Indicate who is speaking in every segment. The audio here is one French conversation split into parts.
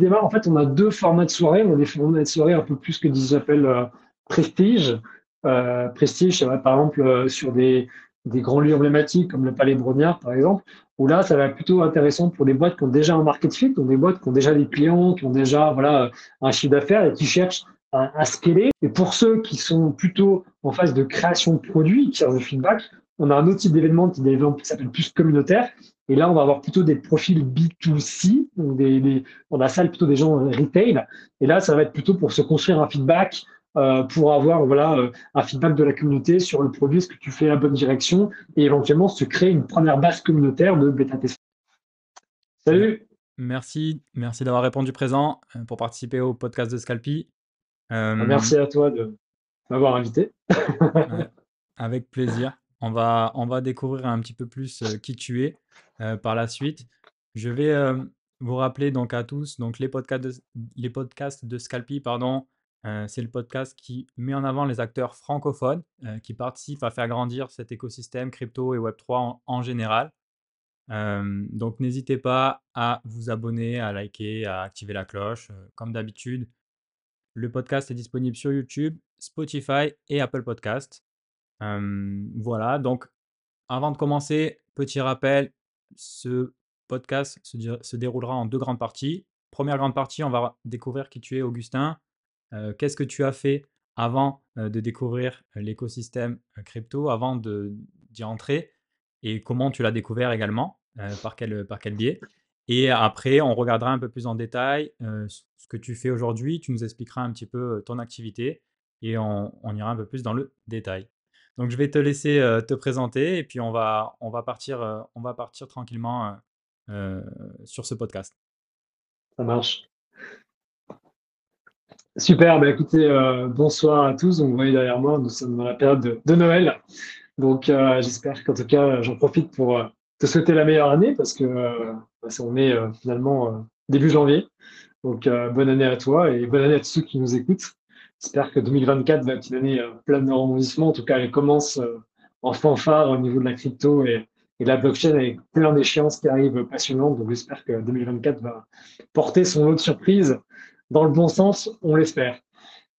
Speaker 1: démarre, en fait, on a deux formats de soirée. On a des formats de soirée un peu plus que j'appelle euh, prestige. Euh, prestige, par exemple, euh, sur des, des grands lieux emblématiques comme le Palais Brognard, par exemple, où là, ça va être plutôt intéressant pour des boîtes qui ont déjà un market fit, donc des boîtes qui ont déjà des clients, qui ont déjà voilà, un chiffre d'affaires et qui cherchent à, à scaler. Et pour ceux qui sont plutôt en phase de création de produits, qui cherchent du feedback, on a un autre type d'événement qui s'appelle plus communautaire. Et là, on va avoir plutôt des profils B2C, donc des, des, on a ça plutôt des gens retail. Et là, ça va être plutôt pour se construire un feedback, euh, pour avoir voilà euh, un feedback de la communauté sur le produit, est-ce que tu fais la bonne direction, et éventuellement se créer une première base communautaire de bêta test. Salut.
Speaker 2: Merci, merci d'avoir répondu présent euh, pour participer au podcast de Scalpi.
Speaker 1: Merci à toi de m'avoir invité.
Speaker 2: avec plaisir. On va, on va découvrir un petit peu plus qui tu es par la suite. Je vais vous rappeler donc à tous donc les podcasts de, les podcasts de Scalpi pardon, c'est le podcast qui met en avant les acteurs francophones qui participent à faire grandir cet écosystème crypto et Web3 en, général. donc n'hésitez pas à vous abonner, à liker, à activer la cloche. comme d'habitude, le podcast est disponible sur YouTube, Spotify et Apple Podcast voilà, donc avant de commencer, petit rappel, ce podcast se, déroulera en deux grandes parties. Première grande partie, on va découvrir qui tu es, Augustin. Qu'est-ce que tu as fait avant de découvrir l'écosystème crypto, avant d'y entrer, et comment tu l'as découvert également, par, quel, par quel biais? Et après, on regardera un peu plus en détail ce que tu fais aujourd'hui, tu nous expliqueras un petit peu ton activité, et on ira un peu plus dans le détail. Donc je vais te laisser te présenter et puis on va, on va, partir, on va partir tranquillement sur ce podcast.
Speaker 1: Ça marche. Super, bah écoutez, bonsoir à tous. vous voyez derrière moi, nous sommes dans la période de, Noël. Donc j'espère qu'en tout cas, j'en profite pour te souhaiter la meilleure année parce que on est finalement début janvier. Donc bonne année à toi et bonne année à tous ceux qui nous écoutent. J'espère que 2024 va être une année euh, pleine de rebondissements. En tout cas, elle commence euh, en fanfare au niveau de la crypto et, de la blockchain avec plein d'échéances qui arrivent passionnantes. Donc, j'espère que 2024 va porter son lot de surprises dans le bon sens, on l'espère.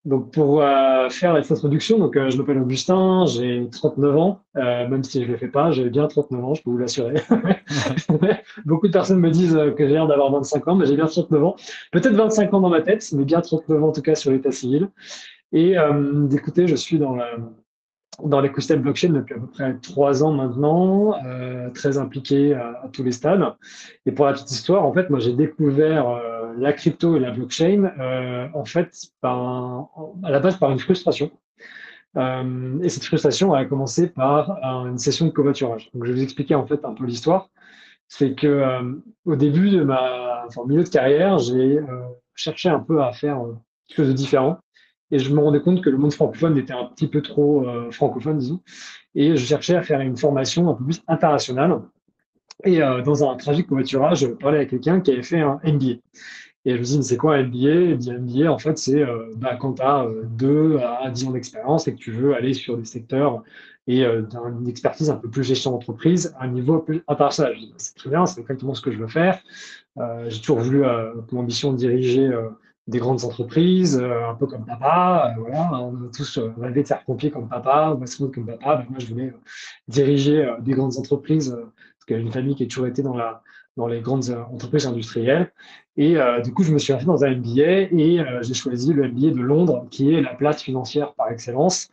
Speaker 1: Donc pour euh, faire cette introduction, donc euh, je m'appelle Augustin, j'ai 39 ans, euh, même si je ne le fais pas, j'ai bien 39 ans, je peux vous l'assurer. Beaucoup de personnes me disent que j'ai l'air d'avoir 25 ans, mais j'ai bien 39 ans. Peut-être 25 ans dans ma tête, mais bien 39 ans en tout cas sur l'état civil. Et d'écouter, je suis dans la, dans l'écosystème blockchain depuis à peu près trois ans maintenant, euh, très impliqué à, tous les stades. Et pour la petite histoire, en fait, moi j'ai découvert euh, la crypto et la blockchain euh, en fait par à la base par une frustration. Euh, et cette frustration a commencé par une session de covoiturage. Donc je vais vous expliquer en fait un peu l'histoire. C'est que euh, au début de ma, enfin, milieu de carrière, j'ai cherché un peu à faire quelque chose de différent. Et je me rendais compte que le monde francophone était un petit peu trop euh, francophone, disons. Et je cherchais à faire une formation un peu plus internationale. Et euh, dans un tragique covoiturage, je parlais avec quelqu'un qui avait fait un MBA. Et je me suis dit, c'est quoi un MBA Et dit, MBA, en fait, c'est euh, bah, quand tu as 2 à 10 ans d'expérience et que tu veux aller sur des secteurs et d'une expertise un peu plus gestion d'entreprise à un niveau plus international. Bah, c'est très bien, c'est exactement ce que je veux faire. J'ai toujours voulu pour ambition de diriger des grandes entreprises, euh, un peu comme papa. Euh, voilà, on a tous euh, rêvé de faire pompier comme papa, ou comme papa. Ben, moi, je voulais diriger des grandes entreprises parce qu'il y a une famille qui a toujours été dans, la, dans les grandes entreprises industrielles. Et du coup, je me suis inscrit dans un MBA et j'ai choisi le MBA de Londres, qui est la place financière par excellence.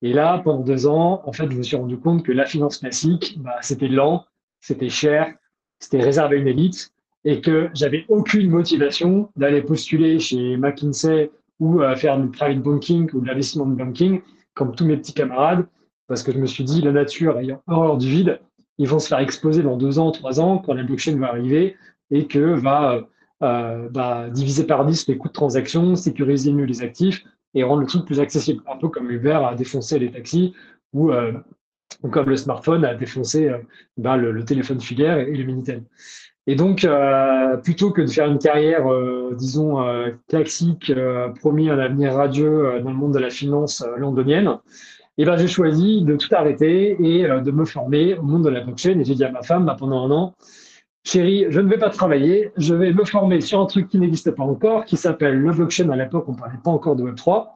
Speaker 1: Et là, pendant deux ans, en fait, je me suis rendu compte que la finance classique, bah, c'était lent, c'était cher, c'était réservé à une élite et que j'avais aucune motivation d'aller postuler chez McKinsey ou faire du private banking ou de l'investissement banking comme tous mes petits camarades parce que je me suis dit la nature ayant horreur du vide, ils vont se faire exploser dans deux ans, trois ans quand la blockchain va arriver et que va euh, bah, diviser par 10 les coûts de transaction, sécuriser mieux les actifs et rendre le truc plus accessible. Un peu comme Uber a défoncé les taxis ou, euh, comme le smartphone a défoncé euh, bah, le, téléphone filaire et le Minitel. Et donc, euh, plutôt que de faire une carrière, euh, disons, euh, classique, promis un avenir radieux dans le monde de la finance londonienne, eh ben, j'ai choisi de tout arrêter et de me former au monde de la blockchain. Et j'ai dit à ma femme, bah, pendant un an, chérie, je ne vais pas travailler, je vais me former sur un truc qui n'existe pas encore, qui s'appelle le blockchain. À l'époque, on ne parlait pas encore de Web3.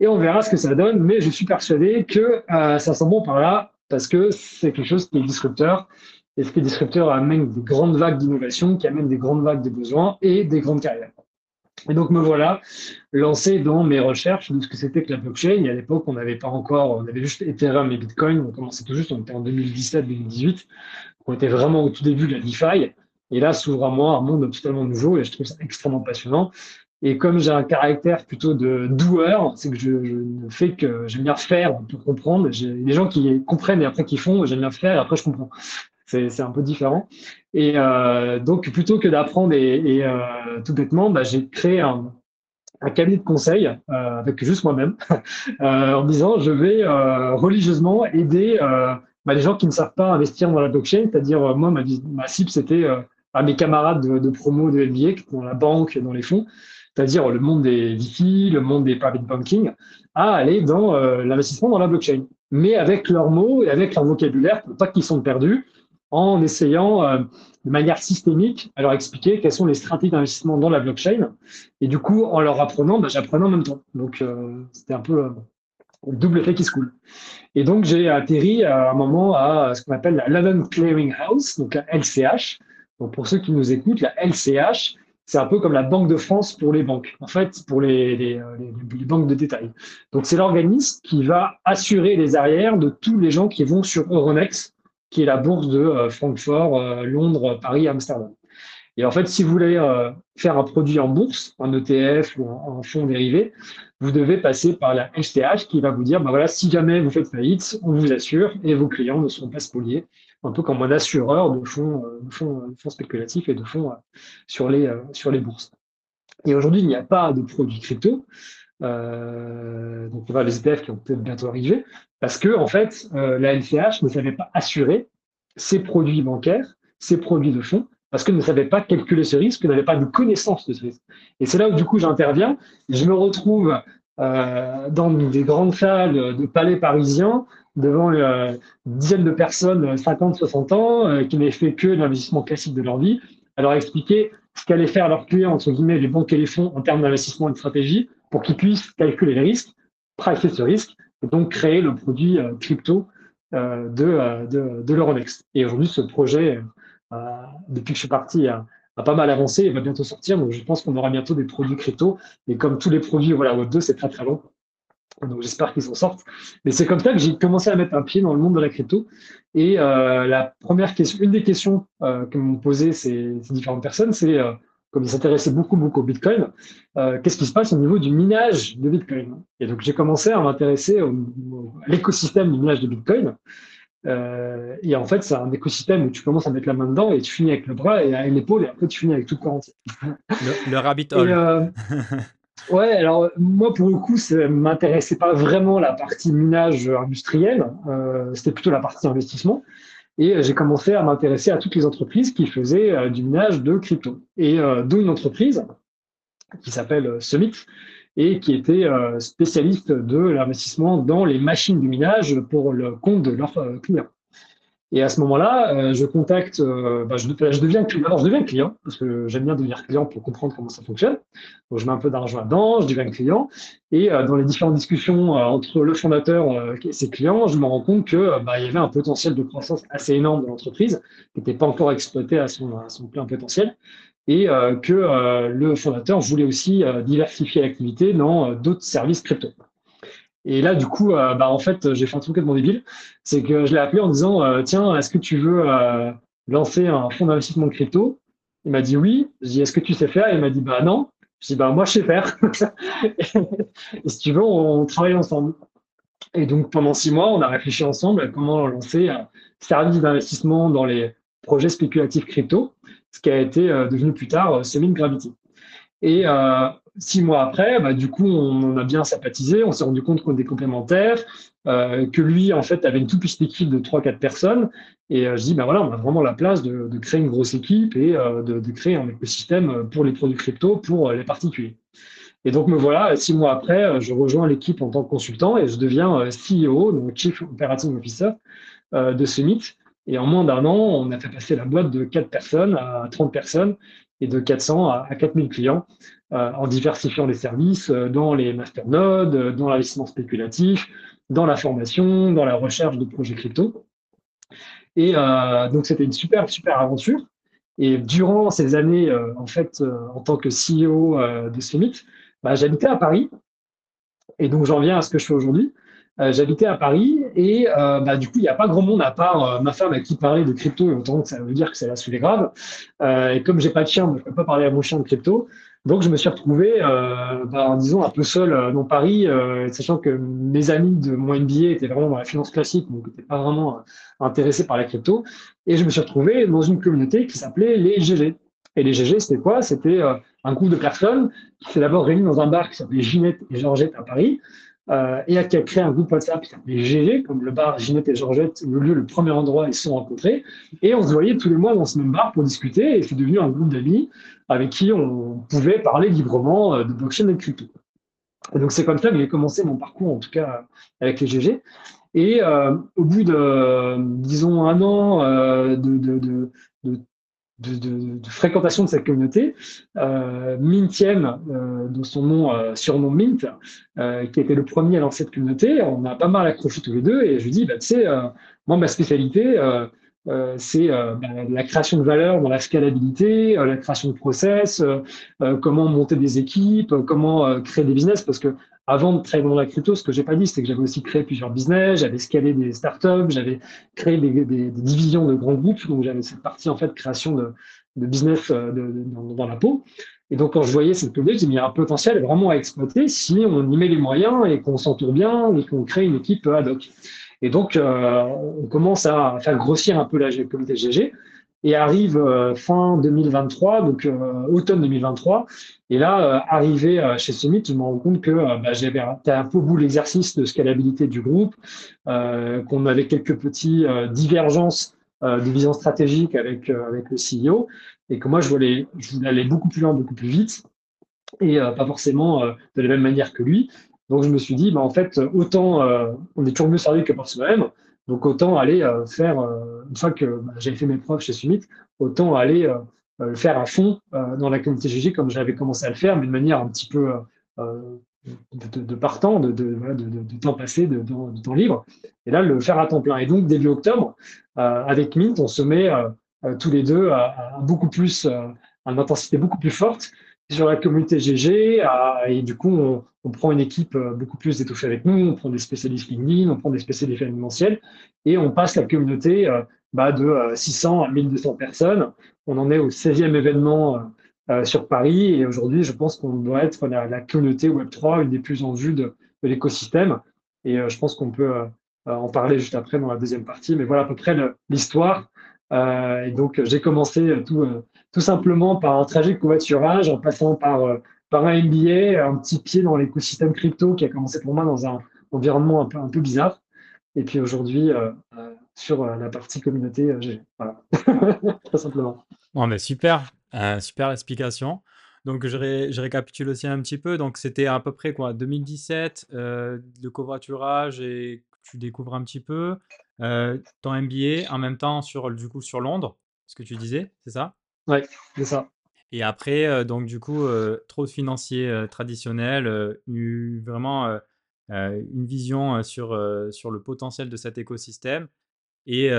Speaker 1: Et on verra ce que ça donne, mais je suis persuadé que ça sent bon par là, parce que c'est quelque chose qui est disrupteur. Est disrupteur amène des grandes vagues d'innovation, qui amène des grandes vagues de besoins et des grandes carrières? Et donc me voilà lancé dans mes recherches de ce que c'était que la blockchain. À l'époque, on n'avait pas encore, on avait juste Ethereum et Bitcoin. On commençait tout juste, on était en 2017-2018. On était vraiment au tout début de la DeFi. Et là s'ouvre à moi un monde totalement nouveau et je trouve ça extrêmement passionnant. Et comme j'ai un caractère plutôt de doueur, c'est que je, ne fais que j'aime bien faire pour comprendre. J'ai des gens qui comprennent et après qui font, j'aime bien faire et après je comprends. C'est un peu différent. Et euh, donc plutôt que d'apprendre et, euh, tout bêtement, bah, j'ai créé un, cabinet de conseil euh, avec juste moi-même en disant je vais religieusement aider bah, les gens qui ne savent pas investir dans la blockchain, c'est-à-dire moi ma, ma cible c'était à mes camarades de, promo de MBA qui sont dans la banque, dans les fonds. C'est-à-dire le monde des VC, le monde des private banking, à aller dans l'investissement dans la blockchain, mais avec leurs mots et avec leur vocabulaire pour pas qu'ils sont perdus, en essayant euh, de manière systémique à leur expliquer quelles sont les stratégies d'investissement dans la blockchain. Et du coup, en leur apprenant, bah, j'apprenais en même temps. Donc, euh, c'était un peu le double effet qui se coule. Et donc, j'ai atterri à un moment à ce qu'on appelle la London Clearing House, donc la LCH. Donc, pour ceux qui nous écoutent, la LCH, c'est un peu comme la Banque de France pour les banques, en fait, pour euh, les, banques de détail. Donc, c'est l'organisme qui va assurer les arrières de tous les gens qui vont sur Euronext, qui est la bourse de euh, Francfort, euh, Londres, Paris, Amsterdam. Et en fait, si vous voulez faire un produit en bourse, un ETF ou un, fonds dérivé, vous devez passer par la HTH qui va vous dire, bah voilà, si jamais vous faites faillite, on vous assure et vos clients ne seront pas spoliés un peu comme un assureur de fonds, euh, de fonds, de fonds spéculatifs et de fonds euh, sur les, euh, sur les bourses. Et aujourd'hui, il n'y a pas de produits crypto. Euh, donc, on va les ETF qui vont peut-être bientôt arriver, parce que en fait, la LCH ne savait pas assurer ses produits bancaires, ses produits de fonds, parce qu'elle ne savait pas calculer ce risque, n'avait pas de connaissance de ce risque. Et c'est là où du coup j'interviens. Je me retrouve euh, dans des grandes salles de palais parisiens devant euh, une dizaine de personnes, 50, 60 ans, euh, qui n'avaient fait que l'investissement classique de leur vie, à leur expliquer ce qu'allaient faire leurs clients, entre guillemets, les banques et les fonds en termes d'investissement et de stratégie, pour qu'ils puissent calculer les risques, pricer ce risque, donc créer le produit crypto de, de, de l'Euronext. Et aujourd'hui, ce projet, depuis que je suis parti, a pas mal avancé et va bientôt sortir. Donc, je pense qu'on aura bientôt des produits crypto. Et comme tous les produits voilà, Web2, c'est très très long. Donc, j'espère qu'ils en sortent. Mais c'est comme ça que j'ai commencé à mettre un pied dans le monde de la crypto. Et euh, la première question, une des questions euh, que m'ont posé ces, différentes personnes, c'est euh, comme ils s'intéressaient beaucoup, beaucoup au Bitcoin, euh, qu'est-ce qui se passe au niveau du minage de Bitcoin? Et donc, j'ai commencé à m'intéresser à l'écosystème du minage de Bitcoin. Euh, et en fait, c'est un écosystème où tu commences à mettre la main dedans et tu finis avec le bras et l'épaule et après tu finis avec tout le corps entier.
Speaker 2: Le, le rabbit hole. Euh,
Speaker 1: ouais, alors moi pour le coup, ça m'intéressait pas vraiment la partie minage industriel, euh, c'était plutôt la partie investissement. Et j'ai commencé à m'intéresser à toutes les entreprises qui faisaient euh, du minage de crypto. Et euh, d'où une entreprise qui s'appelle Summit, et qui était euh, spécialiste de l'investissement dans les machines de minage pour le compte de leurs euh, clients. Et à ce moment-là, euh, je contacte, bah, je, deviens client. je deviens client parce que j'aime bien devenir client pour comprendre comment ça fonctionne. Donc, je mets un peu d'argent là-dedans, je deviens client. Et dans les différentes discussions entre le fondateur et ses clients, je me rends compte que bah, il y avait un potentiel de croissance assez énorme de l'entreprise qui n'était pas encore exploité à son, à son plein potentiel et euh, que euh, le fondateur voulait aussi euh, diversifier l'activité dans d'autres services crypto. Et là, du coup, bah, en fait, j'ai fait un truc complètement débile. C'est que je l'ai appelé en disant Tiens, est-ce que tu veux lancer un fonds d'investissement crypto? Il m'a dit oui. Je dis Est-ce que tu sais faire? Il m'a dit Bah non. Je dis Bah moi, je sais faire. et si tu veux, on travaille ensemble. Et donc, pendant six mois, on a réfléchi ensemble à comment lancer un service d'investissement dans les projets spéculatifs crypto ce qui a été euh, devenu plus tard euh, Semin Gravity. Et euh, six mois après, bah, du coup, on, a bien sympathisé, on s'est rendu compte qu'on était complémentaires, que lui, en fait, avait une toute petite équipe de 3-4 personnes. Et je dis, ben voilà, on a vraiment la place de, créer une grosse équipe et de, créer un écosystème pour les produits crypto, pour les particuliers. Et donc, me voilà, six mois après, je rejoins l'équipe en tant que consultant et je deviens CEO, donc Chief Operating Officer de Summit, Et en moins d'un an, on a fait passer la boîte de 4 personnes à 30 personnes et de 400 à, 4000 clients en diversifiant les services dans les masternodes, dans l'investissement spéculatif, dans la formation, dans la recherche de projets crypto. Et donc, c'était une super, super aventure. Et durant ces années, euh, en fait, euh, en tant que CEO euh, de Summit, bah, j'habitais à Paris. Et donc, j'en viens à ce que je fais aujourd'hui. J'habitais à Paris et bah, du coup, il n'y a pas grand monde à part ma femme à qui parler de crypto, et autant que ça veut dire que c'est la les grave. et comme j'ai pas de chien, je ne peux pas parler à mon chien de crypto. Donc, je me suis retrouvé, euh, bah, disons, un peu seul euh, dans Paris, euh, sachant que mes amis de mon MBA étaient vraiment dans la finance classique, donc n'étaient pas vraiment euh, intéressés par la crypto. Et je me suis retrouvé dans une communauté qui s'appelait les GG. Et les GG, c'était quoi? C'était un groupe de personnes qui s'est d'abord réuni dans un bar qui s'appelait Ginette et Georgette à Paris, euh, et a créé un groupe WhatsApp qui s'appelait GG, comme le bar Ginette et Georgette, le lieu, le premier endroit où ils se sont rencontrés. Et on se voyait tous les mois dans ce même bar pour discuter, et c'est devenu un groupe d'amis avec qui on pouvait parler librement euh, de blockchain et de crypto. Et donc c'est comme ça que j'ai commencé mon parcours, en tout cas avec les GG. Et euh, au bout de, disons, un an euh, de de, fréquentation de cette communauté. Euh, Mintiem, euh, de son nom, euh, surnom Mint, euh, qui était le premier à lancer cette communauté, on a pas mal accroché tous les deux et je lui dis, bah, tu sais, moi, ma spécialité, c'est bah, la création de valeur dans la scalabilité, la création de process, comment monter des équipes, comment créer des business, parce que avant de travailler dans la crypto, ce que j'ai pas dit, c'est que j'avais aussi créé plusieurs business, j'avais scalé des startups, j'avais créé des, des, divisions de grands groupes, donc j'avais cette partie en fait création de, de business euh, de, dans, la peau. Et donc quand je voyais cette communauté, j'ai mis un potentiel vraiment à exploiter si on y met les moyens et qu'on s'entoure bien et qu'on crée une équipe ad hoc. Et donc euh, on commence à faire grossir un peu la communauté GG et arrive euh, fin 2023, donc euh, automne 2023. Et là, arrivé chez Summit, je me rends compte que bah, j'avais un peu au bout l'exercice de scalabilité du groupe, qu'on avait quelques petits divergences de vision stratégique avec avec le CEO, et que moi je voulais, je voulais aller beaucoup plus loin, beaucoup plus vite, et pas forcément de la même manière que lui. Donc je me suis dit, bah, en fait, autant on est toujours mieux servi que par soi-même. Donc autant aller euh, faire, euh, une fois que bah, j'avais fait mes preuves chez Summit, autant aller euh, le faire à fond dans la communauté GG comme j'avais commencé à le faire, mais de manière un petit peu de, partant, de, de, temps passé, de, temps libre, et là le faire à temps plein. Et donc début octobre, avec Mint, on se met tous les deux à, beaucoup plus, à une intensité beaucoup plus forte sur la communauté GG, et du coup on, prend une équipe euh, beaucoup plus étouffée avec nous, on prend des spécialistes LinkedIn, on prend des spécialistes événementiels, et on passe la communauté euh, bah, de 600 euh, à 1200 personnes. On en est au 16e événement sur Paris, et aujourd'hui, je pense qu'on doit être la, communauté Web3, une des plus en vue de, l'écosystème. Et je pense qu'on peut en parler juste après dans la deuxième partie, mais voilà à peu près l'histoire. et donc, j'ai commencé tout, tout simplement par un trajet de covoiturage, en passant par par un MBA, un petit pied dans l'écosystème crypto qui a commencé pour moi dans un environnement un peu, un peu bizarre. Et puis aujourd'hui, euh, euh, sur euh, la partie communauté, j'ai. Voilà, très simplement.
Speaker 2: Bon, mais super, super explication. Donc, je, je, récapitule aussi un petit peu. Donc, c'était à peu près quoi, 2017, le covoiturage et tu découvres un petit peu ton MBA en même temps sur, du coup, sur Londres, ce que tu disais, c'est ça?
Speaker 1: Oui, c'est ça.
Speaker 2: Et après, donc du coup, trop de financiers traditionnels, eu vraiment une vision sur, sur le potentiel de cet écosystème. Et,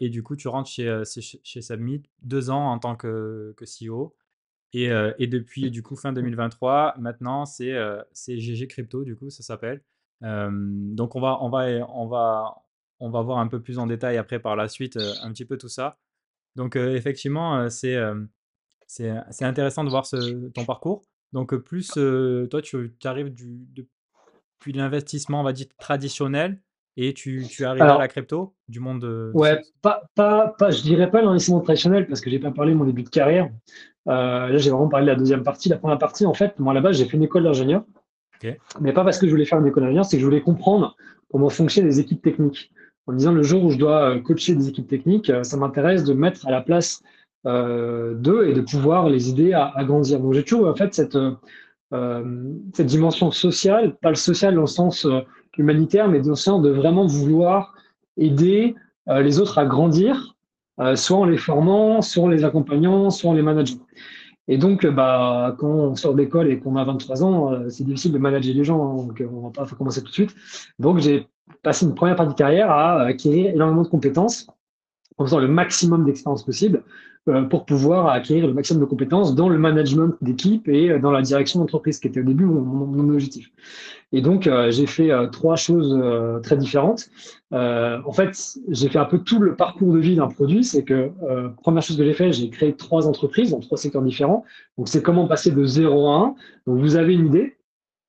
Speaker 2: et du coup, tu rentres chez, chez, Submit deux ans en tant que, que CEO. Et, et, depuis du coup fin 2023, maintenant c'est c'est GG Crypto du coup ça s'appelle. donc on va on va on va on va voir un peu plus en détail après par la suite un petit peu tout ça. Donc effectivement c'est c'est intéressant de voir ce, ton parcours. Donc, plus toi, tu, arrives du, depuis l'investissement, on va dire, traditionnel et tu, tu arrives à la crypto du monde de,
Speaker 1: Ouais, pas, pas, pas, je dirais pas l'investissement traditionnel parce que j'ai pas parlé de mon début de carrière. Euh, là, j'ai vraiment parlé de la deuxième partie. La première partie, en fait, moi, à la base, j'ai fait une école d'ingénieur. Mais pas parce que je voulais faire une école d'ingénieur, c'est que je voulais comprendre comment fonctionnent les équipes techniques. En disant, le jour où je dois coacher des équipes techniques, ça m'intéresse de mettre à la place d'eux et de pouvoir les aider à, grandir. Donc j'ai toujours en fait cette, euh, cette dimension sociale, pas le social dans le sens euh, humanitaire, mais dans le sens de vraiment vouloir aider les autres à grandir, soit en les formant, soit en les accompagnant, soit en les manageant. Et donc, bah, quand on sort d'école et qu'on a 23 ans, c'est difficile de manager les gens, hein, donc on va pas commencer tout de suite. Donc, j'ai passé une première partie de carrière à acquérir énormément de compétences en faisant le maximum d'expérience possible euh, pour pouvoir acquérir le maximum de compétences dans le management d'équipe et euh, dans la direction d'entreprise, qui était au début mon, mon, objectif. Et donc, euh, j'ai fait trois choses très différentes. en fait, j'ai fait un peu tout le parcours de vie d'un produit. C'est que, première chose que j'ai fait, j'ai créé trois entreprises dans trois secteurs différents. Donc, c'est comment passer de 0 à 1. Donc, vous avez une idée,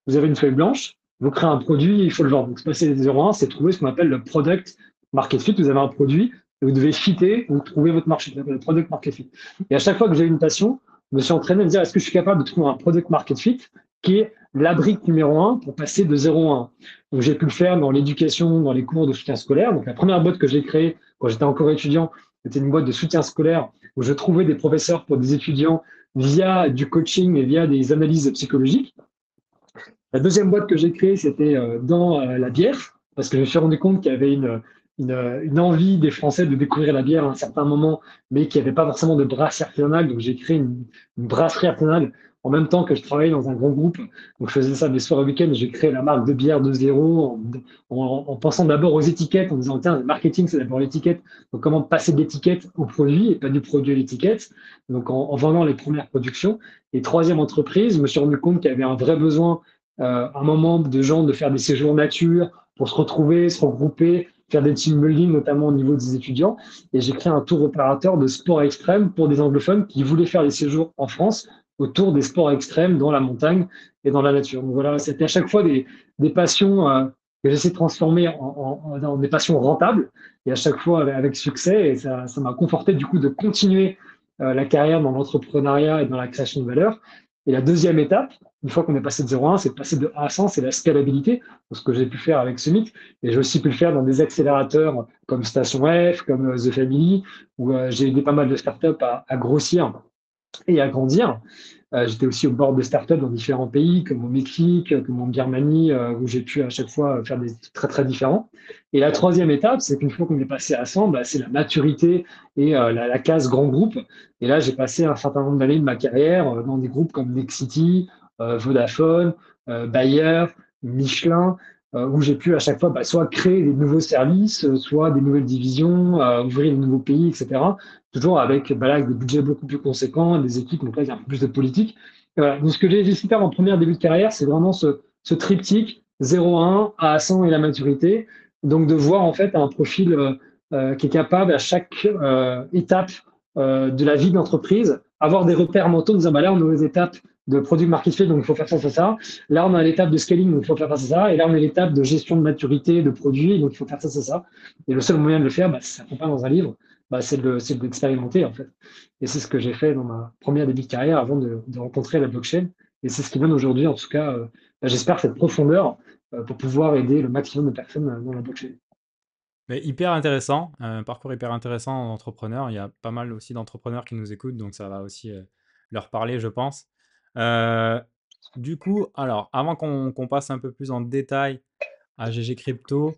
Speaker 1: vous avez une feuille blanche, vous créez un produit, il faut le vendre. Donc, passer de 0 à 1, c'est trouver ce qu'on appelle le product market fit. Vous avez un produit, vous devez fitter ou trouver votre marché, le product market fit. Et à chaque fois que j'ai une passion, je me suis entraîné à me dire est-ce que je suis capable de trouver un product market fit qui est la brique numéro un pour passer de 0 à 1. Donc j'ai pu le faire dans l'éducation, dans les cours de soutien scolaire. Donc la première boîte que j'ai créée quand j'étais encore étudiant, c'était une boîte de soutien scolaire où je trouvais des professeurs pour des étudiants via du coaching et via des analyses psychologiques. La deuxième boîte que j'ai créée, c'était euh, dans euh, la bière, parce que je me suis rendu compte qu'il y avait une, une, envie des Français de découvrir la bière à un certain moment, mais qu'il n'y avait pas forcément de brasserie artisanale. Donc j'ai créé une, brasserie artisanale en même temps que je travaillais dans un grand groupe. Donc je faisais ça des soirs et week-ends. J'ai créé la marque de bière de zéro en, en, pensant d'abord aux étiquettes, en disant tiens, le marketing c'est d'abord l'étiquette. Donc comment passer d'étiquette au produit et pas du produit à l'étiquette? Donc en, vendant les premières productions. Et troisième entreprise, je me suis rendu compte qu'il y avait un vrai besoin euh, un moment de gens de faire des séjours nature pour se retrouver, se regrouper, faire des team building, notamment au niveau des étudiants. Et j'ai créé un tour opérateur de sport extrême pour des anglophones qui voulaient faire des séjours en France autour des sports extrêmes dans la montagne et dans la nature. Donc voilà, c'était à chaque fois des, des passions euh, que j'essaie de transformer en, en, en, des passions rentables et à chaque fois avec, succès. Et ça, ça m'a conforté du coup de continuer euh, la carrière dans l'entrepreneuriat et dans la création de valeur. Et la deuxième étape, une fois qu'on est passé de 0 à 1, c'est de passer de 1 à 100, c'est la scalabilité, ce que j'ai pu faire avec Summit. Et j'ai aussi pu le faire dans des accélérateurs comme Station F, comme euh, The Family, où euh, j'ai aidé pas mal de startups à, grossir et à grandir. Euh, j'étais aussi au bord de startups dans différents pays, comme au Mexique, comme en Birmanie, où j'ai pu à chaque fois faire des très très différents. Et la troisième étape, c'est qu'une fois qu'on est passé à 100, bah, c'est la maturité et la, la, case grand groupe. Et là, j'ai passé un certain nombre d'années de ma carrière dans des groupes comme Nexity, Vodafone, euh, Bayer, Michelin, euh, où j'ai pu à chaque fois bah, soit créer des nouveaux services, soit des nouvelles divisions, ouvrir de nouveaux pays, etc. Toujours avec, bah, des budgets beaucoup plus conséquents, des équipes, donc là, il y a un peu plus de politique. Donc, ce que j'ai essayé de faire en premier début de carrière, c'est vraiment ce, triptyque 0-1 à 100 et la maturité. Donc, de voir en fait un profil qui est capable à chaque étape de la vie d'entreprise, avoir des repères mentaux, en disant bah là, on est aux étapes de produit market fit, donc il faut faire ça, ça, ça. Là, on a l'étape de scaling, donc il faut faire ça, ça, ça. Et là, on a l'étape de gestion de maturité de produit, donc il faut faire ça, ça, ça. Et le seul moyen de le faire, bah, ça ne pas dans un livre, bah, c'est d'expérimenter, en fait. Et c'est ce que j'ai fait dans ma première début de carrière avant de, de rencontrer la blockchain. Et c'est ce qui donne aujourd'hui, en tout cas, euh, bah, j'espère, cette profondeur euh, pour pouvoir aider le maximum de personnes euh, dans la blockchain.
Speaker 2: Mais hyper intéressant, un parcours hyper intéressant d'entrepreneur. Il y a pas mal aussi d'entrepreneurs qui nous écoutent, donc ça va aussi leur parler, je pense. Euh, du coup, alors, avant qu'on passe un peu plus en détail à GG Crypto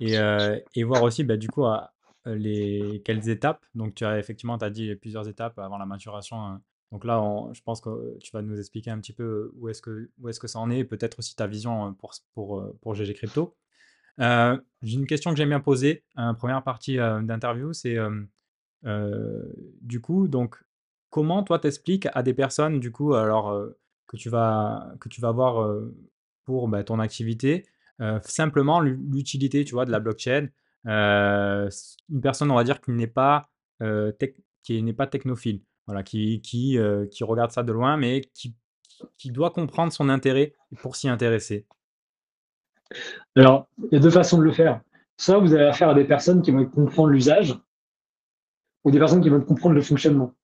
Speaker 2: et, euh, et voir aussi, bah, du coup, à, les, quelles étapes. Donc, tu as effectivement, tu as dit plusieurs étapes avant la maturation. Hein. Donc là, je pense que tu vas nous expliquer un petit peu où est-ce que, est que ça en est, peut-être aussi ta vision hein, pour, pour, pour GG Crypto. Euh, j'ai une question que j'aime bien poser, première partie d'interview, c'est du coup, donc comment toi t'expliques à des personnes du coup alors que tu vas que tu vas voir pour bah, ton activité simplement l'utilité tu vois de la blockchain une personne on va dire qui n'est pas qui n'est pas technophile voilà qui qui, qui regarde ça de loin mais qui, qui doit comprendre son intérêt pour s'y intéresser.
Speaker 1: Alors il y a deux façons de le faire. Soit vous avez affaire à des personnes qui vont comprendre l'usage ou des personnes qui vont comprendre le fonctionnement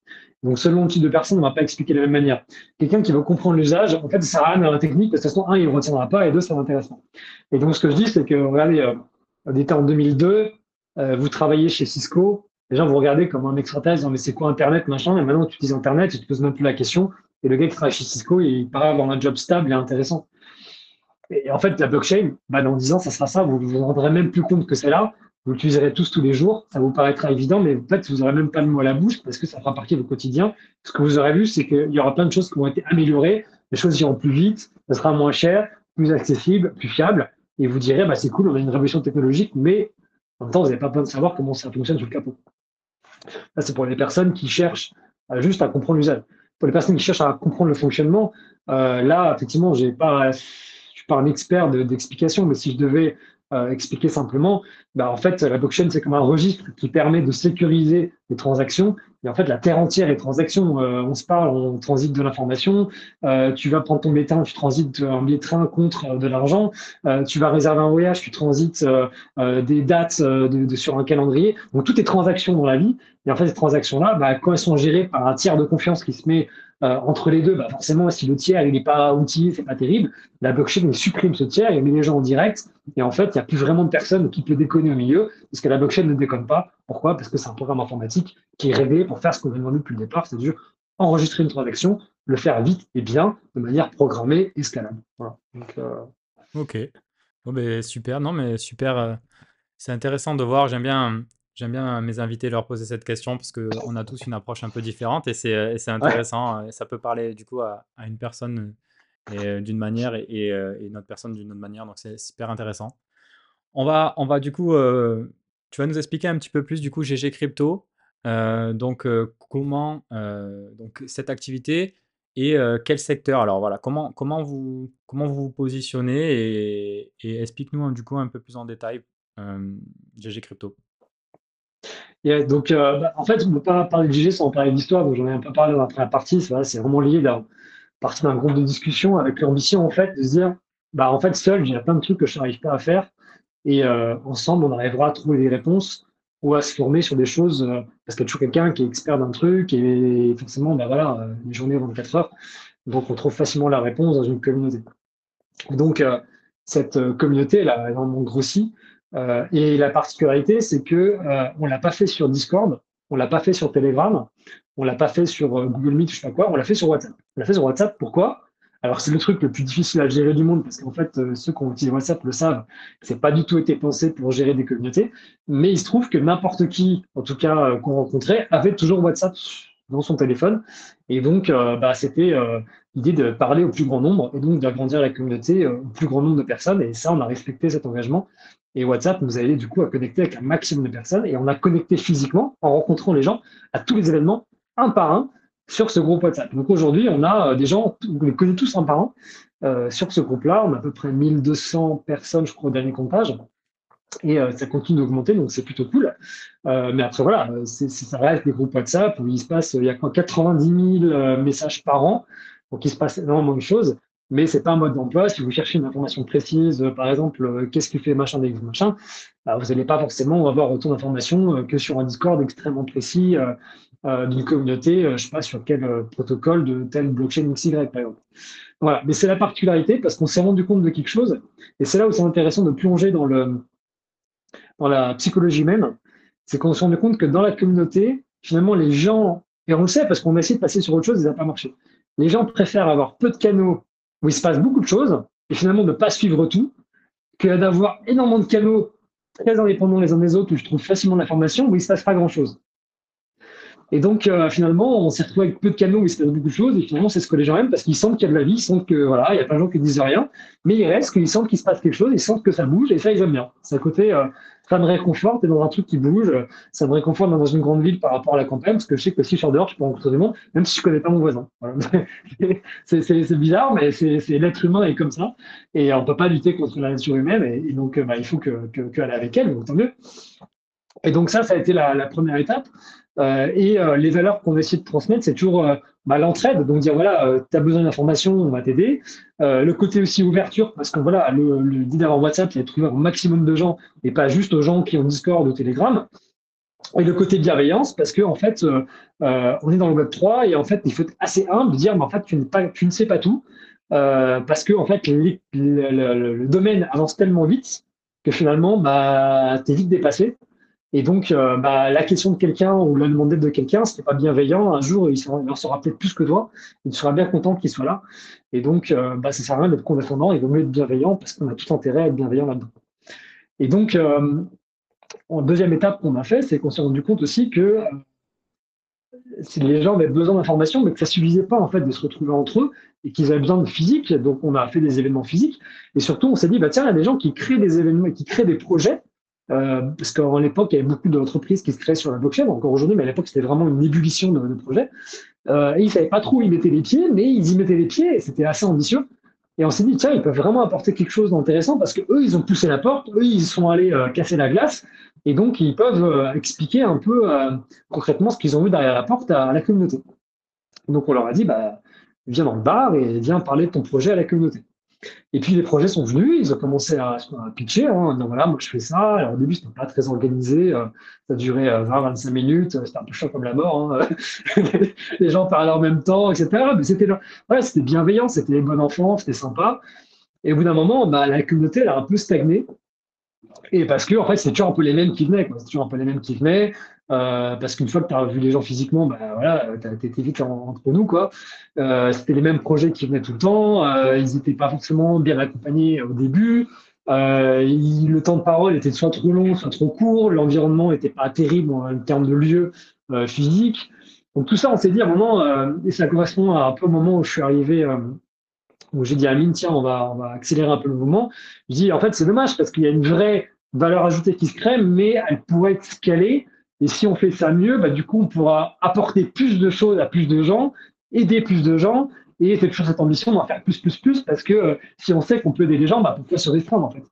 Speaker 1: donc, selon le type de personne, on ne va pas expliquer de la même manière. Quelqu'un qui veut comprendre l'usage, en fait, ça sert à rien dans la technique, parce que de toute façon, un, il ne retiendra pas, et deux, ça l'intéresse pas. Et donc, ce que je dis, c'est que, regardez, euh, on était en 2002, euh, vous travaillez chez Cisco, les gens vous regardez comme un extraterrestre, mais c'est quoi Internet, machin, et maintenant, tu utilises Internet, tu te poses même plus la question, et le gars qui travaille chez Cisco, il paraît avoir un job stable et intéressant. Et en fait, la blockchain, bah, dans 10 ans, ça sera ça, vous ne vous rendrez même plus compte que c'est là, vous l'utiliserez tous tous les jours, ça vous paraîtra évident, mais en fait, vous n'aurez même pas le mot à la bouche parce que ça fera partie de votre quotidien. Ce que vous aurez vu, c'est qu'il y aura plein de choses qui vont être améliorées, les choses iront plus vite, ça sera moins cher, plus accessible, plus fiable, et vous direz, bah, c'est cool, on a une révolution technologique, mais en même temps, vous n'avez pas besoin de savoir comment ça fonctionne sous le capot. Ça, c'est pour les personnes qui cherchent juste à comprendre l'usage. Pour les personnes qui cherchent à comprendre le fonctionnement, euh, là, effectivement, je suis pas un expert d'explication, mais si je devais euh, expliquer simplement, bah, en fait, la blockchain, c'est comme un registre qui permet de sécuriser les transactions. Et en fait, la terre entière est transaction. Euh, on se parle, on transite de l'information. Euh, tu vas prendre ton billet tu transites un billet de train contre de l'argent. tu vas réserver un voyage, tu transites des dates de, sur un calendrier. Donc, tout est transaction dans la vie. Et en fait, ces transactions-là, bah, quand elles sont gérées par un tiers de confiance qui se met euh, entre les deux, bah forcément, si le tiers il n'est pas outillé, c'est pas terrible. La blockchain supprime ce tiers, il met les gens en direct, et en fait, il n'y a plus vraiment de personne qui peut déconner au milieu, parce que la blockchain ne déconne pas. Pourquoi? Parce que c'est un programme informatique qui est rêvé pour faire ce qu'on a demandé depuis le départ, c'est-à-dire enregistrer une transaction, le faire vite et bien, de manière programmée et scalable.
Speaker 2: Euh, ok. Ben, super. Non, mais super. Euh, c'est intéressant de voir. J'aime bien J'aime bien mes invités leur poser cette question parce qu'on a tous une approche un peu différente et c'est intéressant. Et ça peut parler du coup à, une personne d'une manière et, une autre personne d'une autre manière. Donc c'est super intéressant. On va, on va du coup, tu vas nous expliquer un petit peu plus du coup GG Crypto. donc comment donc cette activité et quel secteur. Alors voilà, comment, comment, vous, comment vous vous positionnez et, et explique-nous du coup un peu plus en détail GG Crypto
Speaker 1: donc, euh, bah, en fait, on ne peut pas parler de GG sans parler d'histoire, donc j'en ai un peu parlé dans la première partie. C'est vraiment lié à partie d'un groupe de discussion avec l'ambition, en fait, de se dire, bah, en fait, seul, a plein de trucs que je n'arrive pas à faire. Et euh, ensemble, on arrivera à trouver des réponses ou à se former sur des choses, euh, parce qu'il y a toujours quelqu'un qui est expert d'un truc, et forcément, bah, voilà, une journée 24 heures. Donc, on trouve facilement la réponse dans une communauté. Donc, cette communauté, elle a énormément grossi. Euh, et la particularité, c'est que euh, on l'a pas fait sur Discord, on l'a pas fait sur Telegram, on l'a pas fait sur euh, Google Meet, je sais pas quoi, on l'a fait sur WhatsApp. On l'a fait sur WhatsApp. Pourquoi? Alors c'est le truc le plus difficile à gérer du monde parce qu'en fait ceux qui ont utilisé WhatsApp le savent. C'est pas du tout été pensé pour gérer des communautés, mais il se trouve que n'importe qui, en tout cas qu'on rencontrait, avait toujours WhatsApp dans son téléphone. Et donc, bah, c'était l'idée de parler au plus grand nombre et donc d'agrandir la communauté au plus grand nombre de personnes. Et ça, on a respecté cet engagement. Et WhatsApp nous a aidé du coup à connecter avec un maximum de personnes et on a connecté physiquement en rencontrant les gens à tous les événements un par un sur ce groupe WhatsApp. Donc aujourd'hui, on a euh, des gens, on les connaît tous un par un euh, sur ce groupe-là. On a à peu près 1200 personnes, je crois, au dernier comptage. Et euh, ça continue d'augmenter, donc c'est plutôt cool. mais après, voilà, ça reste des groupes WhatsApp où il se passe, il y a quoi, 90 000 messages par an. Donc il se passe énormément de choses mais c'est pas un mode d'emploi. Si vous cherchez une information précise, euh, par exemple, euh, qu'est-ce qui fait machin machin, bah, vous n'allez pas forcément avoir autant d'informations euh, que sur un Discord extrêmement précis d'une communauté, je sais pas sur quel protocole de telle blockchain XY, par exemple. Voilà, mais c'est la particularité parce qu'on s'est rendu compte de quelque chose, et c'est là où c'est intéressant de plonger dans le dans la psychologie même, c'est qu'on s'est rendu compte que dans la communauté, finalement, les gens, et on le sait parce qu'on a essayé de passer sur autre chose, ça n'a pas marché. Les gens préfèrent avoir peu de canaux où il se passe beaucoup de choses, et finalement ne pas suivre tout, que d'avoir énormément de canaux très indépendants les uns des autres, où je trouve facilement l'information, où il ne se passe pas grand-chose. Et donc, euh, finalement, on s'est retrouvé avec peu de canaux se passe beaucoup de choses, et finalement, c'est ce que les gens aiment, parce qu'ils sentent qu'il y a de la vie, ils sentent que, voilà, il n'y a pas de gens qui disent rien, mais ils restent, qu'ils sentent qu'il se passe quelque chose, ils sentent que ça bouge, et ça, ils aiment bien. C'est à côté, euh, ça me réconforte, et dans un truc qui bouge, ça me réconforte dans une grande ville par rapport à la campagne, parce que je sais que si je sors dehors, je peux rencontrer du monde, même si je connais pas mon voisin. c'est bizarre, mais c'est l'être humain est comme ça, et on peut pas lutter contre la nature humaine, et, donc, bah, il faut que, que, aller avec elle, donc tant mieux. Et donc ça, ça a été la première étape. Euh, et euh, les valeurs qu'on essaie de transmettre, c'est toujours euh, bah, l'entraide. Donc dire voilà, tu as besoin d'informations, on va t'aider. le côté aussi ouverture, parce que voilà, le, le dit d'avoir WhatsApp, il a trouvé un maximum de gens et pas juste aux gens qui ont Discord ou Telegram. Et le côté bienveillance, parce que en fait, on est dans le web 3 et en fait, il faut être assez humble, dire, mais en fait, tu, tu ne sais pas tout, parce que en fait, le, domaine avance tellement vite que finalement, bah, es vite dépassé. Et donc, euh, bah, la question de quelqu'un ou la demande de quelqu'un, ce n'est pas bienveillant, un jour, il, sera peut-être plus que toi. Il sera bien content qu'il soit là. Et donc, euh, bah, ça sert à rien d'être condescendant. Il vaut mieux être bienveillant parce qu'on a tout intérêt à être bienveillant là-dedans. Et donc, euh, en deuxième étape qu'on a fait, c'est qu'on s'est rendu compte aussi que les gens avaient besoin d'informations, mais que ça suffisait pas en fait de se retrouver entre eux et qu'ils avaient besoin de physique. Donc on a fait des événements physiques et surtout on s'est dit bah tiens il y a des gens qui créent des événements et qui créent des projets euh, parce qu'à l'époque il y avait beaucoup d'entreprises qui se créaient sur la blockchain encore aujourd'hui, mais à l'époque c'était vraiment une ébullition de, de projets. Euh, ils savaient pas trop où ils mettaient les pieds, mais ils y mettaient les pieds et c'était assez ambitieux. Et on s'est dit, tiens, ils peuvent vraiment apporter quelque chose d'intéressant parce que eux, ils ont poussé la porte, eux, ils sont allés euh, casser la glace, et donc ils peuvent expliquer un peu concrètement ce qu'ils ont vu derrière la porte à, la communauté. Donc on leur a dit, bah, viens dans le bar et viens parler de ton projet à la communauté. Et puis les projets sont venus, ils ont commencé à, pitcher, hein, donc voilà, moi je fais ça. Alors au début c'était pas très organisé, ça a duré 20-25 minutes, c'était un peu chaud comme la mort. Hein. les gens parlaient en même temps, etc. Mais c'était ouais, bienveillant, c'était les bons enfants, c'était sympa. Et au bout d'un moment, bah, la communauté elle a un peu stagné. Et parce que, en fait, c'est toujours un peu les mêmes qui venaient, toujours un peu les mêmes qui venaient. Euh, parce qu'une fois que tu as vu les gens physiquement, bah, voilà, tu été vite entre nous, quoi. Euh, c'était les mêmes projets qui venaient tout le temps. Euh, ils n'étaient pas forcément bien accompagnés au début. le temps de parole était soit trop long, soit trop court. L'environnement n'était pas terrible en, termes de lieu physique. Donc tout ça, on s'est dit à un moment, et ça correspond à un peu au moment où je suis arrivé où j'ai dit à Amine, tiens, on va, on va accélérer un peu le mouvement. Je dis, en fait, c'est dommage parce qu'il y a une vraie valeur ajoutée qui se crée, mais elle pourrait être scalée. Et si on fait ça mieux, bah, du coup, on pourra apporter plus de choses à plus de gens, aider plus de gens, et c'est toujours cette ambition d'en faire plus, plus, plus, parce que euh, si on sait qu'on peut aider les gens, bah, pourquoi se restreindre, en fait.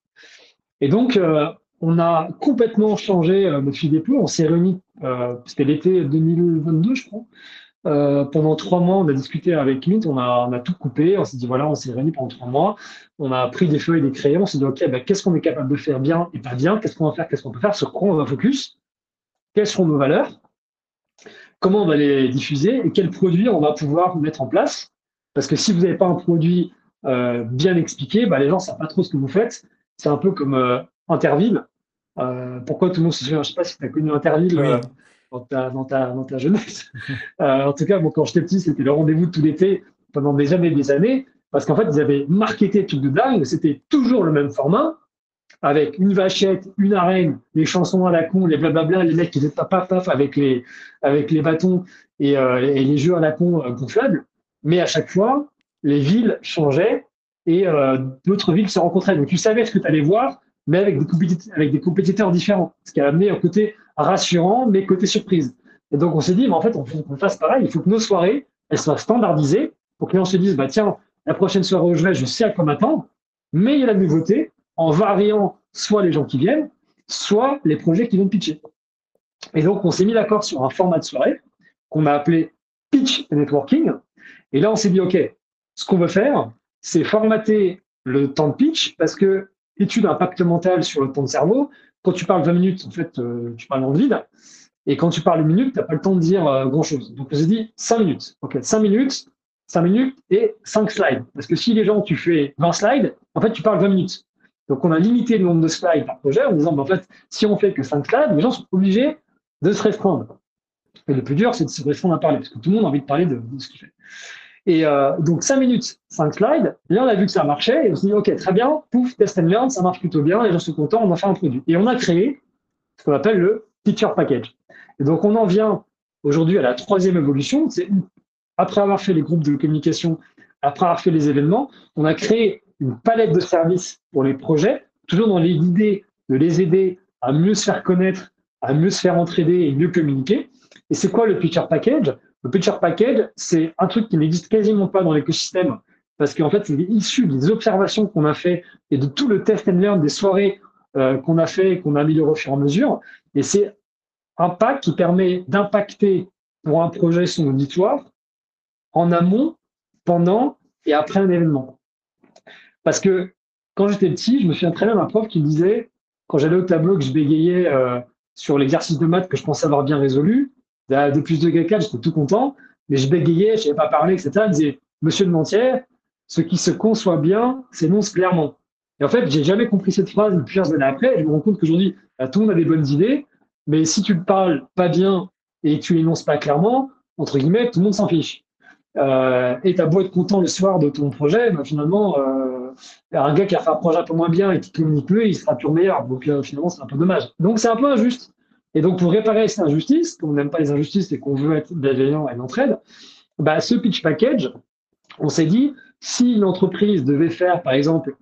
Speaker 1: Et donc, euh, on a complètement changé euh, notre fil des On s'est réunis, c'était l'été 2022, je crois. Pendant trois mois, on a discuté avec Mint, on a, tout coupé, on s'est dit voilà, on s'est réunis pendant trois mois, on a pris des feuilles, des crayons, on s'est dit ok, ben, qu'est-ce qu'on est capable de faire bien et pas bien, qu'est-ce qu'on va faire, qu'est-ce qu'on peut faire, sur quoi on va focus, quelles seront nos valeurs, comment on va les diffuser et quels produits on va pouvoir mettre en place. Parce que si vous n'avez pas un produit euh, bien expliqué, ben, les gens ne savent pas trop ce que vous faites. C'est un peu comme euh, Interville. Euh, pourquoi tout le monde se souvient Je ne sais pas si tu as connu Interville. Euh, dans ta, dans ta, dans ta jeunesse. En tout cas, bon, quand j'étais petit, c'était le rendez-vous de tout l'été pendant des années et des années, parce qu'en fait, ils avaient marketé tout de dingue, c'était toujours le même format, avec une vachette, une arène, les chansons à la con, les blablabla, les mecs qui faisaient paf paf avec les, avec les bâtons et, euh, et les jeux à la con euh, gonflables. Mais à chaque fois, les villes changeaient et euh, d'autres villes se rencontraient. Donc tu savais ce que tu allais voir, mais avec des, compétiteurs, différents, ce qui a amené un côté rassurant, mais côté surprise. Et donc, on s'est dit, mais en fait, on qu'on fasse pareil. Il faut que nos soirées, elles soient standardisées pour que les gens se disent, bah, tiens, la prochaine soirée où je vais, je sais à quoi m'attendre, mais il y a la nouveauté en variant soit les gens qui viennent, soit les projets qui vont pitcher. Et donc, on s'est mis d'accord sur un format de soirée qu'on a appelé Pitch Networking. Et là, on s'est dit, OK, ce qu'on veut faire, c'est formater le temps de pitch parce que étude impact mental sur le temps de cerveau, quand tu parles 20 minutes, en fait, euh, tu parles le vide. Et quand tu parles une minute, tu n'as pas le temps de dire euh, grand-chose. Donc, j'ai dit 5 minutes. OK, 5 minutes, 5 minutes et 5 slides. Parce que si les gens, tu fais 20 slides, en fait, tu parles 20 minutes. Donc, on a limité le nombre de slides par projet en disant, ben, en fait, si on fait que 5 slides, les gens sont obligés de se restreindre. Et le plus dur, c'est de se restreindre à parler, parce que tout le monde a envie de parler de, ce qu'il fait. Et euh, donc 5 minutes, 5 slides. Là, on a vu que ça marchait et on s'est dit, OK, très bien, pouf, test and learn, ça marche plutôt bien, les gens sont contents, on a fait un produit. Et on a créé ce qu'on appelle le Teacher Package. Et donc, on en vient aujourd'hui à la troisième évolution. C'est après avoir fait les groupes de communication, après avoir fait les événements, on a créé une palette de services pour les projets, toujours dans l'idée de les aider à mieux se faire connaître, à mieux se faire entraider et mieux communiquer. Et c'est quoi le Teacher Package? Le Pitcher Package, c'est un truc qui n'existe quasiment pas dans l'écosystème parce qu'en fait, c'est issu des observations qu'on a fait et de tout le test and learn des soirées euh, qu'on a fait et qu'on a amélioré au fur et à mesure. Et c'est un pack qui permet d'impacter pour un projet son auditoire en amont, pendant et après un événement. Parce que quand j'étais petit, je me souviens très bien d'un prof qui me disait, quand j'allais au tableau que je bégayais euh, sur l'exercice de maths que je pensais avoir bien résolu, de plus de quelqu'un, j'étais tout content, mais je bégayais, je savais pas parler, etc. Il disait, Monsieur de Mentière, ce qui se conçoit bien s'énonce clairement. Et en fait, j'ai jamais compris cette phrase plusieurs années après. Je me rends compte qu'aujourd'hui, bah, tout le monde a des bonnes idées, mais si tu ne parles pas bien et tu l'énonces pas clairement, entre guillemets, tout le monde s'en fiche. Euh, et tu as beau être content le soir de ton projet, bah, finalement, euh, un gars qui a fait un projet un peu moins bien et qui communique peu, il sera toujours meilleur. Donc finalement, c'est un peu dommage. Donc c'est un peu injuste. Et donc pour réparer cette injustice, qu'on n'aime pas les injustices et qu'on veut être bienveillant et l'entraide, bah, ce pitch package, on s'est dit, si une entreprise devait faire, par exemple,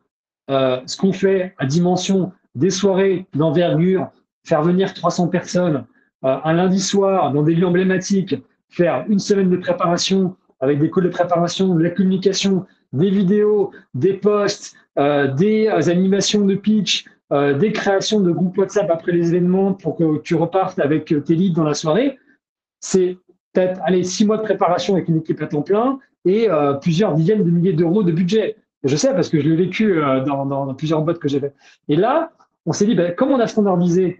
Speaker 1: ce qu'on fait à dimension des soirées d'envergure, faire venir 300 personnes un lundi soir dans des lieux emblématiques, faire une semaine de préparation avec des calls de préparation, de la communication, des vidéos, des posts, euh, des euh, animations de pitch, euh, des créations de groupes WhatsApp après les événements pour que tu repartes avec tes leads dans la soirée. C'est peut-être allez, six mois de préparation avec une équipe à temps plein et plusieurs dizaines de milliers d'euros de budget. Je sais parce que je l'ai vécu dans, plusieurs boîtes que j'avais. Et là, on s'est dit, ben, comme on a standardisé,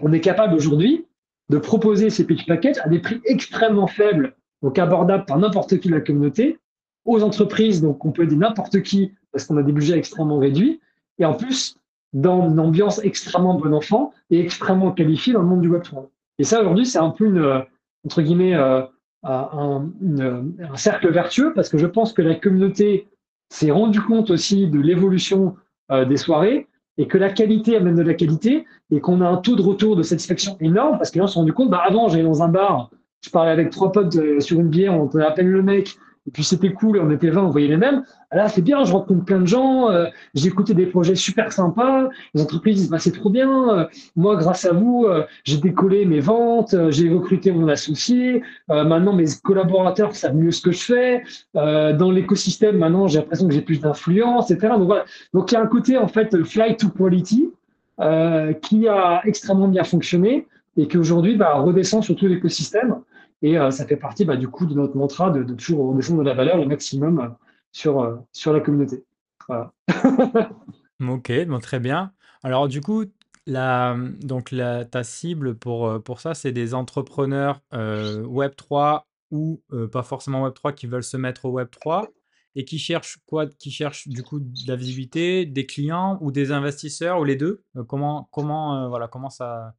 Speaker 1: on est capable aujourd'hui de proposer ces pitch packages à des prix extrêmement faibles donc abordable par n'importe qui de la communauté, aux entreprises, donc on peut aider n'importe qui parce qu'on a des budgets extrêmement réduits, et en plus dans une ambiance extrêmement bon enfant et extrêmement qualifiée dans le monde du Web3. Et ça aujourd'hui c'est un peu une, entre guillemets, euh, un, un, cercle vertueux parce que je pense que la communauté s'est rendu compte aussi de l'évolution euh, des soirées et que la qualité amène de la qualité et qu'on a un taux de retour de satisfaction énorme parce que là on s'est rendu compte, bah avant j'allais dans un bar je parlais avec trois potes euh, sur une bière, on connaît à peine le mec, et puis c'était cool, on était 20, on voyait les mêmes. Là, c'est bien, je rencontre plein de gens, euh, j'ai écouté des projets super sympas, les entreprises disent, bah, c'est trop bien, euh, moi, grâce à vous, j'ai décollé mes ventes, j'ai recruté mon associé, maintenant mes collaborateurs savent mieux ce que je fais, dans l'écosystème, maintenant, j'ai l'impression que j'ai plus d'influence, etc. Donc voilà, donc il y a un côté, en fait, fly to quality, qui a extrêmement bien fonctionné et qui aujourd'hui bah, redescend sur tout l'écosystème. Et euh, ça fait partie bah, du coup de notre mantra de, toujours redescendre de la valeur le maximum euh, sur, euh, sur la communauté. Voilà.
Speaker 2: ok, très bien. Alors du coup, donc ta cible pour, pour ça, c'est des entrepreneurs Web3 ou pas forcément Web3 qui veulent se mettre au Web3 et qui cherchent quoi Qui cherchent du coup de la visibilité, des clients ou des investisseurs ou les deux? Comment comment voilà comment ça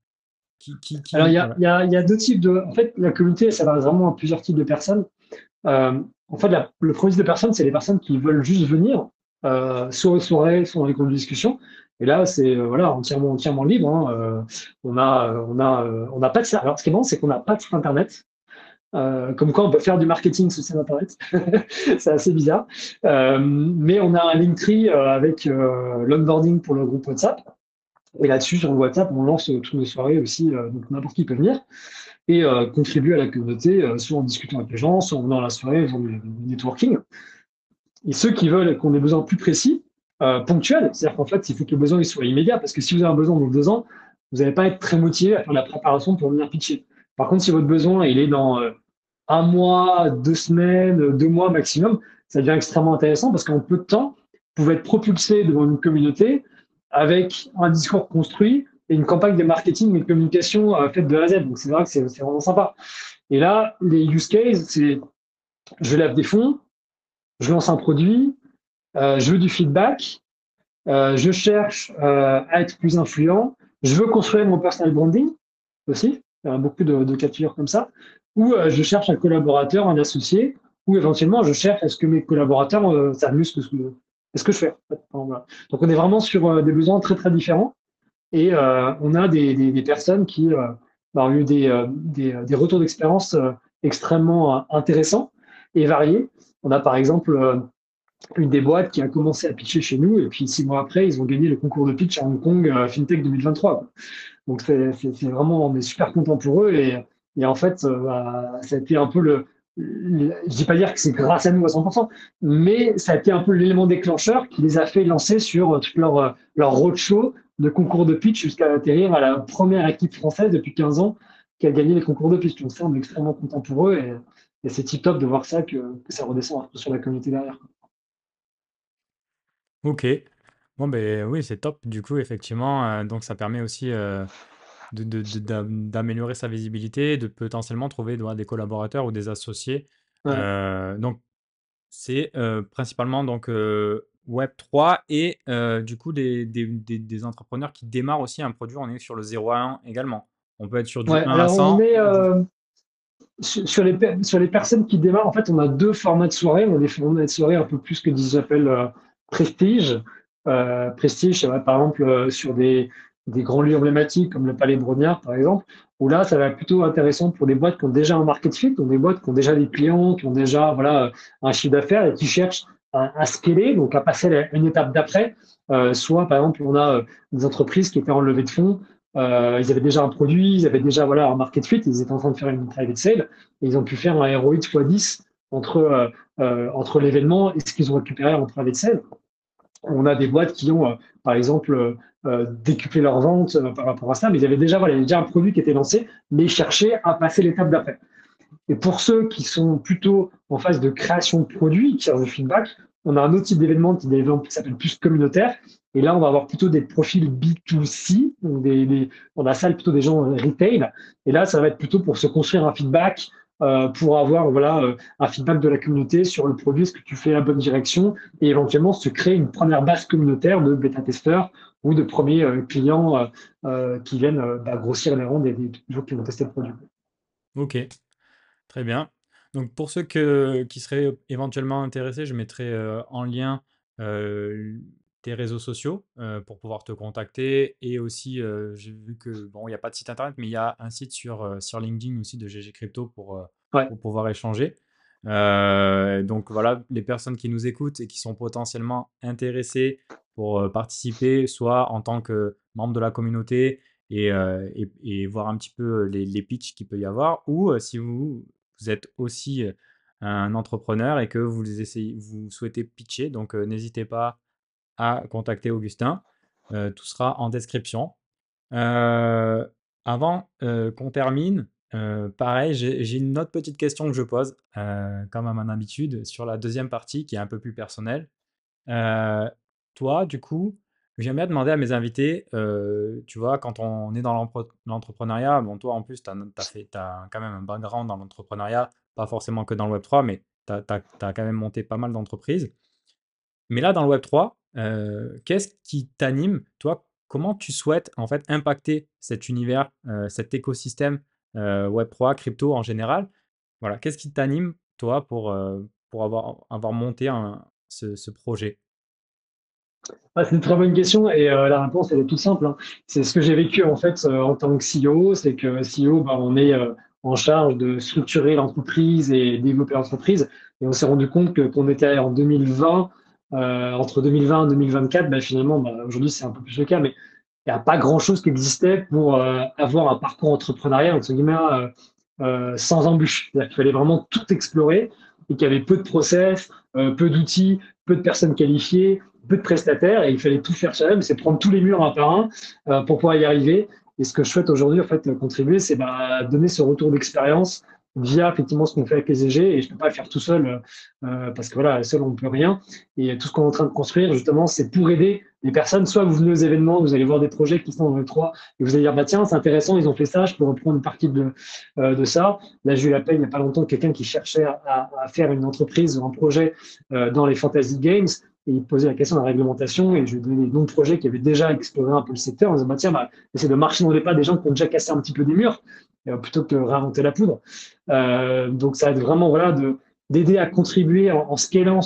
Speaker 1: alors, il y, a, deux types de. En fait, la communauté, ça va vraiment à plusieurs types de personnes. Euh, en fait, le premier type de personnes, c'est les personnes qui veulent juste venir, euh, soit aux soirées, soit dans les groupes de discussion. Et là, c'est euh, voilà, entièrement, entièrement libre. Hein. on a, on a, on n'a pas de. Alors, ce qui est bon, c'est qu'on n'a pas de site internet. comme quoi, on peut faire du marketing sur site internet. c'est assez bizarre. mais on a un Linktree avec l'onboarding pour le groupe WhatsApp. Et là-dessus, sur WhatsApp, on lance toutes nos soirées aussi, euh, donc n'importe qui peut venir et euh, contribuer à la communauté, euh, soit en discutant avec les gens, soit en venant à la soirée, en du networking. Et ceux qui veulent qu'on ait besoin plus précis, ponctuels, c'est-à-dire qu'en fait, il faut que le besoin il soit immédiat, parce que si vous avez un besoin dans deux ans, vous n'allez pas être très motivé à faire la préparation pour venir pitcher. Par contre, si votre besoin il est dans un mois, deux semaines, deux mois maximum, ça devient extrêmement intéressant parce qu'en peu de temps, vous pouvez être propulsé devant une communauté avec un discours construit et une campagne de marketing et de communication euh, faite de A à Z. Donc c'est vrai que c'est vraiment sympa. Et là, les use cases, c'est je lève des fonds, je lance un produit, euh, je veux du feedback, euh, je cherche à être plus influent, je veux construire mon personal branding aussi. Il y a beaucoup de, cas de comme ça. Ou je cherche un collaborateur, un associé, ou éventuellement je cherche est-ce que mes collaborateurs savent mieux ce que, je fais Donc on est vraiment sur euh, des besoins très très différents et euh, on a des, personnes qui euh, bah, ont eu des, des, retours d'expérience extrêmement intéressants et variés. On a par exemple une des boîtes qui a commencé à pitcher chez nous et puis six mois après ils ont gagné le concours de pitch à Hong Kong FinTech 2023. Donc c'est vraiment on est super content pour eux et, et en fait bah, ça a été un peu le, je ne dis pas dire que c'est grâce à nous à 100%, mais ça a été un peu l'élément déclencheur qui les a fait lancer sur toute leur, leur roadshow de concours de pitch jusqu'à atterrir à la première équipe française depuis 15 ans qui a gagné les concours de pitch. Donc ça, on est extrêmement content pour eux et, c'est tip top de voir ça, que, ça redescend un peu sur la communauté derrière.
Speaker 2: Ok. Bon, ben oui, c'est top. Du coup, effectivement, euh, donc ça permet aussi euh, d'améliorer sa visibilité, de potentiellement trouver des collaborateurs ou des associés. Euh, donc, c'est euh, principalement donc, euh, Web3 et du coup des, des, des, entrepreneurs qui démarrent aussi un produit. On est sur le 0 à 1 également. On peut être sur du 1 à 100.
Speaker 1: On est, sur, les, sur les personnes qui démarrent, en fait, on a deux formats de soirée. On a des formats de soirée un peu plus que j'appelle prestige. prestige, par exemple, sur des, des grands lieux emblématiques comme le Palais Brognard, par exemple, où là, ça va être plutôt intéressant pour des boîtes qui ont déjà un market fit, donc des boîtes qui ont déjà des clients, qui ont déjà voilà, un chiffre d'affaires et qui cherchent à, à scaler, donc à passer une étape d'après. Euh, soit, par exemple, on a euh, des entreprises qui étaient en levée de fonds, euh, ils avaient déjà un produit, ils avaient déjà voilà, un market fit, ils étaient en train de faire une private sale, et ils ont pu faire un ROI x 10 entre, entre l'événement et ce qu'ils ont récupéré en private sale. On a des boîtes qui ont, par exemple, décuplé leur vente par rapport à ça, mais ils avaient déjà, voilà, déjà un produit qui était lancé, mais cherchaient à passer l'étape d'après. Et pour ceux qui sont plutôt en phase de création de produits, qui cherchent du feedback, on a un autre type d'événement qui, s'appelle plus communautaire. Et là, on va avoir plutôt des profils B2C. Donc des, on a ça plutôt des gens retail. Et là, ça va être plutôt pour se construire un feedback, euh, pour avoir voilà, euh, un feedback de la communauté sur le produit, est-ce que tu fais la bonne direction, et éventuellement se créer une première base communautaire de bêta-testeurs ou de premiers euh, clients qui viennent bah, grossir les rangs des, des gens qui vont tester le produit.
Speaker 2: Ok, très bien. Donc pour ceux qui seraient éventuellement intéressés, je mettrai en lien tes réseaux sociaux pour pouvoir te contacter. Et aussi, j'ai vu que, bon, il n'y a pas de site internet, mais il y a un site sur, sur LinkedIn aussi de GG Crypto pour, pour pouvoir échanger. donc voilà, les personnes qui nous écoutent et qui sont potentiellement intéressées pour participer, soit en tant que membre de la communauté et, et, voir un petit peu les, les pitchs qu'il peut y avoir, ou si vous vous êtes aussi un entrepreneur et que vous, essayez, vous souhaitez pitcher. Donc, n'hésitez pas à contacter Augustin. tout sera en description. avant qu'on termine, pareil, j'ai une autre petite question que je pose, comme à mon habitude, sur la deuxième partie qui est un peu plus personnelle. toi, du coup, J'aime bien demander à mes invités, euh, tu vois, quand on est dans l'entrepreneuriat, bon, toi en plus, tu as, quand même un background dans l'entrepreneuriat, pas forcément que dans le Web3, mais tu as, quand même monté pas mal d'entreprises. Mais là, dans le Web3, euh, qu'est-ce qui t'anime? Toi, comment tu souhaites en fait impacter cet univers, euh, cet écosystème Web3, crypto en général? Voilà, qu'est-ce qui t'anime, toi, pour, pour avoir, avoir monté ce projet?
Speaker 1: C'est une très bonne question et euh, la réponse elle est toute simple. Hein. C'est ce que j'ai vécu en fait euh, en tant que CEO, c'est que CEO, bah, on est euh, en charge de structurer l'entreprise et développer l'entreprise. Et on s'est rendu compte que qu'on était en 2020, entre 2020 et 2024, bah, finalement, bah, aujourd'hui c'est un peu plus le cas, mais il n'y a pas grand chose qui existait pour avoir un parcours entrepreneurial entre guillemets sans embûche. Qu'il fallait vraiment tout explorer et qu'il y avait peu de process, peu d'outils, peu de personnes qualifiées, peu de prestataires et il fallait tout faire chez c'est prendre tous les murs un par un euh, pour pouvoir y arriver. Et ce que je souhaite aujourd'hui, en fait, contribuer, c'est bah, donner ce retour d'expérience via effectivement ce qu'on fait avec les EG et je ne peux pas le faire tout seul euh, euh, parce que voilà, seul on ne peut rien. Et tout ce qu'on est en train de construire, justement, c'est pour aider les personnes. Soit vous venez aux événements, vous allez voir des projets qui sont dans le 3 et vous allez dire, bah, tiens, c'est intéressant, ils ont fait ça, je peux reprendre une partie de, de ça. Là, j'ai eu la peine il n'y a pas longtemps quelqu'un qui cherchait à, à, faire une entreprise ou un projet dans les fantasy games et il posait la question de la réglementation et je lui ai donné des noms de projets qui avaient déjà exploré un peu le secteur en disant bah, tiens, bah, essayer de marcher dans les pas des gens qui ont déjà cassé un petit peu des murs euh, plutôt que réinventer la poudre. Euh, donc ça va être vraiment voilà, de, d'aider à contribuer en, en scalant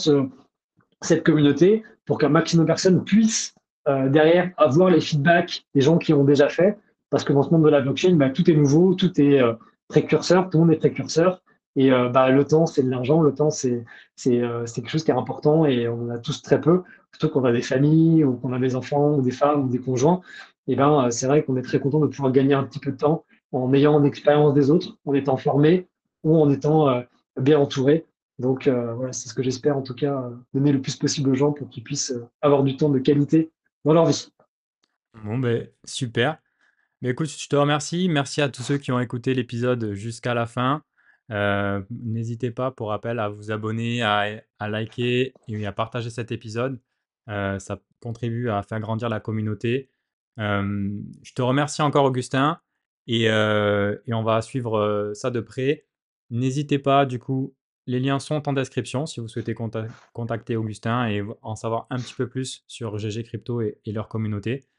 Speaker 1: cette communauté pour qu'un maximum de personnes puissent euh, derrière avoir les feedbacks des gens qui ont déjà fait. Parce que dans ce monde de la blockchain, bah, tout est nouveau, tout est euh, précurseur, tout le monde est précurseur. Et euh, bah, le temps, c'est de l'argent. Le temps, c'est euh, quelque chose qui est important et on en a tous très peu. Plutôt qu'on a des familles ou qu'on a des enfants ou des femmes ou des conjoints. Et ben, euh, c'est vrai qu'on est très content de pouvoir gagner un petit peu de temps en ayant l'expérience des autres, en étant formé ou en étant bien entouré. Donc voilà, c'est ce que j'espère en tout cas donner le plus possible aux gens pour qu'ils puissent avoir du temps de qualité dans leur vie.
Speaker 2: Bon, ben super. Mais écoute, je te remercie. Merci à tous ceux qui ont écouté l'épisode jusqu'à la fin. Euh, n'hésitez pas, pour rappel, à vous abonner, à, liker et à partager cet épisode. Euh, ça contribue à faire grandir la communauté. Euh, je te remercie encore, Augustin, et, et on va suivre ça de près. N'hésitez pas, du coup, les liens sont en description si vous souhaitez contacter Augustin et en savoir un petit peu plus sur GG Crypto et leur communauté.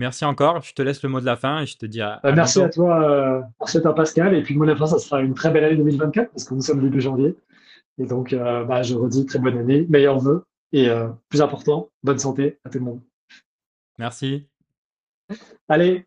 Speaker 2: Merci encore. Je te laisse le mot de la fin et je te dis à.
Speaker 1: Bah, merci à toi, euh, merci à Pascal. Et puis, de la fin, ça sera une très belle année 2024 parce que nous sommes début janvier. Et donc, euh, bah, je redis très bonne année, meilleurs vœux Et plus important, bonne santé à tout le monde.
Speaker 2: Merci.
Speaker 1: Allez,